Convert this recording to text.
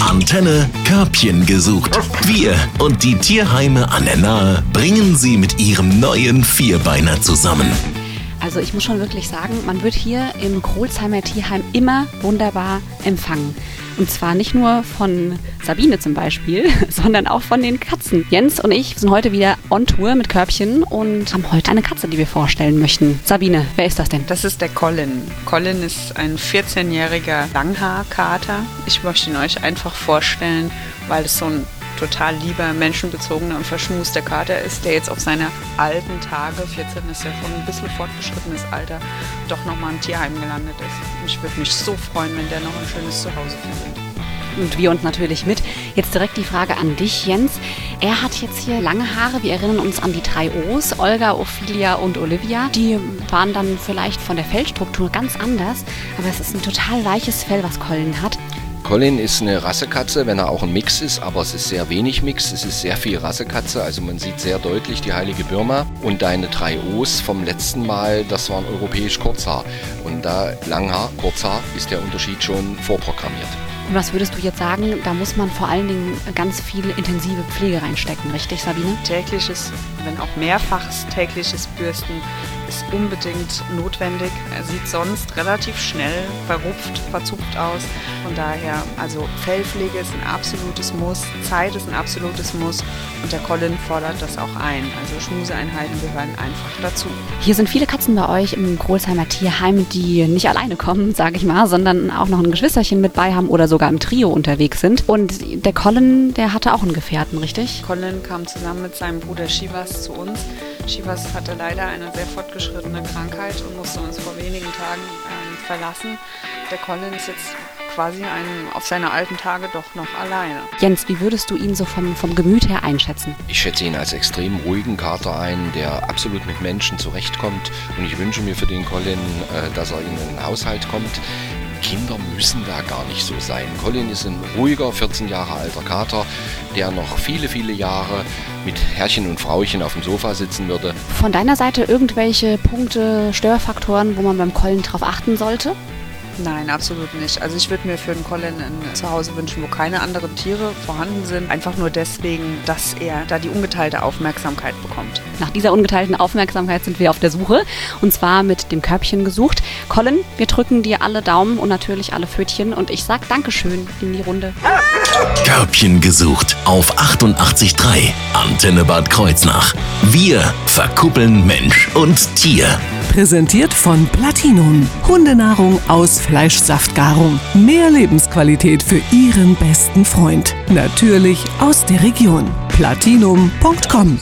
Antenne Körbchen gesucht. Wir und die Tierheime an der Nahe bringen sie mit ihrem neuen Vierbeiner zusammen. Also ich muss schon wirklich sagen, man wird hier im Krolsheimer Tierheim immer wunderbar empfangen. Und zwar nicht nur von Sabine zum Beispiel, sondern auch von den Katzen. Jens und ich sind heute wieder on Tour mit Körbchen und haben heute eine Katze, die wir vorstellen möchten. Sabine, wer ist das denn? Das ist der Colin. Colin ist ein 14-jähriger Langhaarkater. Ich möchte ihn euch einfach vorstellen, weil es so ein total lieber, menschenbezogener und verschmuster Kater ist, der jetzt auf seine alten Tage, 14 ist ja schon ein bisschen fortgeschrittenes Alter, doch nochmal im Tierheim gelandet ist. Und ich würde mich so freuen, wenn der noch ein schönes Zuhause findet. Und wir uns natürlich mit. Jetzt direkt die Frage an dich, Jens. Er hat jetzt hier lange Haare. Wir erinnern uns an die drei O's, Olga, Ophelia und Olivia. Die waren dann vielleicht von der Fellstruktur ganz anders, aber es ist ein total weiches Fell, was Colin hat. Colin ist eine Rassekatze, wenn er auch ein Mix ist, aber es ist sehr wenig Mix, es ist sehr viel Rassekatze, also man sieht sehr deutlich die heilige Birma. Und deine drei O's vom letzten Mal, das waren europäisch Kurzhaar. Und da Langhaar, Kurzhaar ist der Unterschied schon vorprogrammiert. Und was würdest du jetzt sagen, da muss man vor allen Dingen ganz viel intensive Pflege reinstecken, richtig Sabine? Tägliches, wenn auch mehrfaches tägliches Bürsten ist unbedingt notwendig. Er sieht sonst relativ schnell verrupft, verzupft aus. Von daher, also Fellpflege ist ein absolutes Muss, Zeit ist ein absolutes Muss und der Colin fordert das auch ein. Also Schmuseeinheiten gehören einfach dazu. Hier sind viele Katzen bei euch im Großheimer Tierheim, die nicht alleine kommen, sage ich mal, sondern auch noch ein Geschwisterchen mit bei haben oder sogar im Trio unterwegs sind. Und der Colin, der hatte auch einen Gefährten, richtig? Colin kam zusammen mit seinem Bruder Shivas zu uns. Shivas hatte leider eine sehr fortgeschrittene Krankheit und musste uns vor wenigen Tagen ähm, verlassen. Der Colin ist jetzt quasi ein, auf seine alten Tage doch noch alleine. Jens, wie würdest du ihn so vom, vom Gemüt her einschätzen? Ich schätze ihn als extrem ruhigen Kater ein, der absolut mit Menschen zurechtkommt. Und ich wünsche mir für den Colin, äh, dass er in einen Haushalt kommt. Kinder müssen da gar nicht so sein. Colin ist ein ruhiger, 14 Jahre alter Kater, der noch viele, viele Jahre mit Herrchen und Frauchen auf dem Sofa sitzen würde. Von deiner Seite irgendwelche Punkte, Störfaktoren, wo man beim Colin drauf achten sollte? Nein, absolut nicht. Also ich würde mir für den Colin ein Zuhause wünschen, wo keine anderen Tiere vorhanden sind. Einfach nur deswegen, dass er da die ungeteilte Aufmerksamkeit bekommt. Nach dieser ungeteilten Aufmerksamkeit sind wir auf der Suche. Und zwar mit dem Körbchen gesucht. Colin, wir drücken dir alle Daumen und natürlich alle Pfötchen. Und ich sag Dankeschön in die Runde. Körbchen gesucht auf 88.3 Antenne Bad Kreuznach. Wir verkuppeln Mensch und Tier. Präsentiert von Platinum. Hundenahrung aus Fleischsaftgarung. Mehr Lebensqualität für Ihren besten Freund. Natürlich aus der Region. Platinum.com